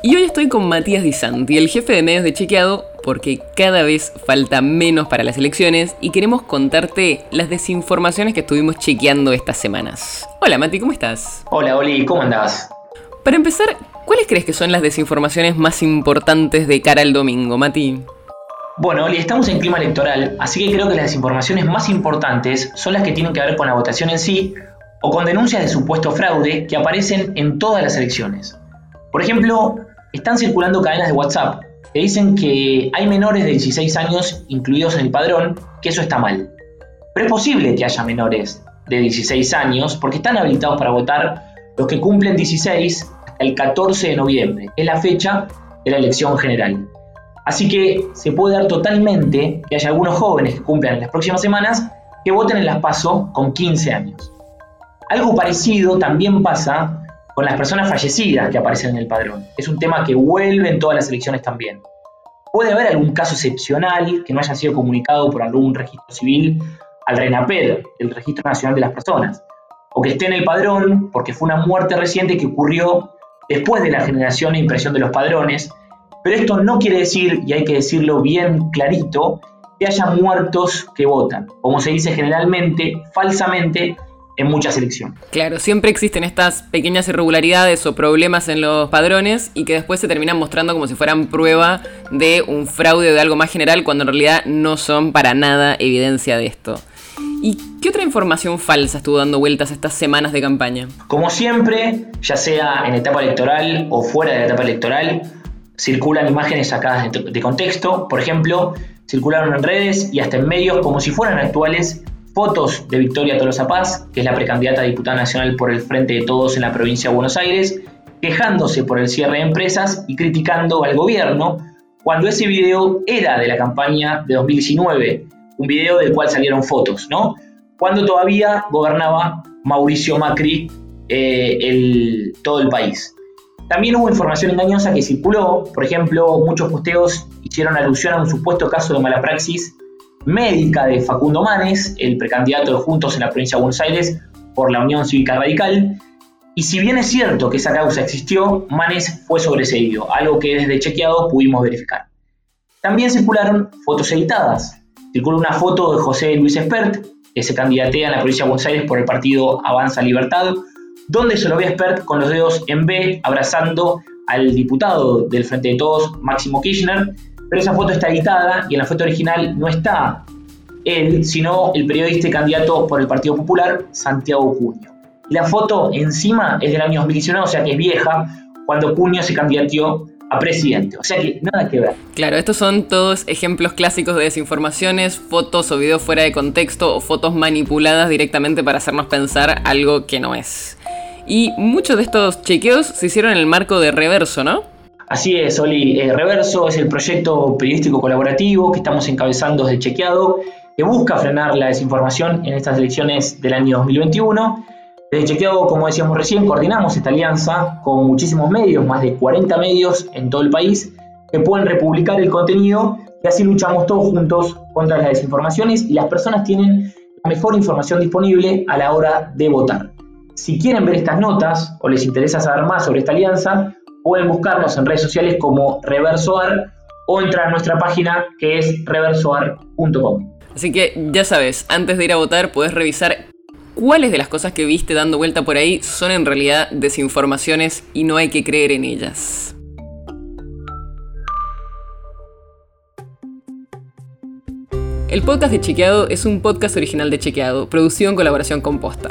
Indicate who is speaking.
Speaker 1: Y hoy estoy con Matías Di Santi, el jefe de medios de Chequeado, porque cada vez falta menos para las elecciones y queremos contarte las desinformaciones que estuvimos chequeando estas semanas. Hola Mati, ¿cómo estás?
Speaker 2: Hola Oli, ¿cómo andás?
Speaker 1: Para empezar, ¿cuáles crees que son las desinformaciones más importantes de cara al domingo, Mati?
Speaker 2: Bueno, Oli, estamos en clima electoral, así que creo que las desinformaciones más importantes son las que tienen que ver con la votación en sí o con denuncias de supuesto fraude que aparecen en todas las elecciones. Por ejemplo, están circulando cadenas de WhatsApp que dicen que hay menores de 16 años incluidos en el padrón, que eso está mal. Pero es posible que haya menores de 16 años porque están habilitados para votar los que cumplen 16 hasta el 14 de noviembre, es la fecha de la elección general. Así que se puede dar totalmente que haya algunos jóvenes que cumplan en las próximas semanas que voten en las PASO con 15 años. Algo parecido también pasa con las personas fallecidas que aparecen en el padrón. Es un tema que vuelve en todas las elecciones también. Puede haber algún caso excepcional que no haya sido comunicado por algún registro civil al RENAPED, el Registro Nacional de las Personas, o que esté en el padrón porque fue una muerte reciente que ocurrió después de la generación e impresión de los padrones, pero esto no quiere decir, y hay que decirlo bien clarito, que haya muertos que votan, como se dice generalmente, falsamente, en muchas elecciones.
Speaker 1: Claro, siempre existen estas pequeñas irregularidades o problemas en los padrones y que después se terminan mostrando como si fueran prueba de un fraude o de algo más general cuando en realidad no son para nada evidencia de esto. ¿Y qué otra información falsa estuvo dando vueltas estas semanas de campaña?
Speaker 2: Como siempre, ya sea en etapa electoral o fuera de la etapa electoral, circulan imágenes sacadas de contexto. Por ejemplo, circularon en redes y hasta en medios como si fueran actuales fotos de Victoria Tolosa Paz, que es la precandidata a diputada nacional por el Frente de Todos en la provincia de Buenos Aires, quejándose por el cierre de empresas y criticando al gobierno, cuando ese video era de la campaña de 2019, un video del cual salieron fotos, ¿no? Cuando todavía gobernaba Mauricio Macri eh, todo el país. También hubo información engañosa que circuló, por ejemplo, muchos posteos hicieron alusión a un supuesto caso de mala praxis médica de Facundo Manes, el precandidato de Juntos en la provincia de Buenos Aires por la Unión Cívica Radical. Y si bien es cierto que esa causa existió, Manes fue sobreseído, algo que desde chequeado pudimos verificar. También circularon fotos editadas. Circuló una foto de José Luis Espert, que se candidatea en la provincia de Buenos Aires por el partido Avanza Libertad, donde se lo ve a Espert con los dedos en B abrazando al diputado del Frente de Todos, Máximo Kirchner, pero esa foto está editada y en la foto original no está él, sino el periodista candidato por el Partido Popular, Santiago Cuño. Y la foto encima es del año 2019, o sea que es vieja, cuando Cuño se candidateó a presidente. O sea que nada que ver.
Speaker 1: Claro, estos son todos ejemplos clásicos de desinformaciones, fotos o videos fuera de contexto o fotos manipuladas directamente para hacernos pensar algo que no es. Y muchos de estos chequeos se hicieron en el marco de reverso, ¿no?
Speaker 2: Así es, Oli. Eh, Reverso es el proyecto periodístico colaborativo que estamos encabezando desde Chequeado, que busca frenar la desinformación en estas elecciones del año 2021. Desde Chequeado, como decíamos recién, coordinamos esta alianza con muchísimos medios, más de 40 medios en todo el país, que pueden republicar el contenido y así luchamos todos juntos contra las desinformaciones y las personas tienen la mejor información disponible a la hora de votar. Si quieren ver estas notas o les interesa saber más sobre esta alianza, pueden buscarnos en redes sociales como Reversoar o entrar a nuestra página que es reversoar.com.
Speaker 1: Así que ya sabes, antes de ir a votar puedes revisar cuáles de las cosas que viste dando vuelta por ahí son en realidad desinformaciones y no hay que creer en ellas. El podcast de Chequeado es un podcast original de Chequeado, producido en colaboración con Posta.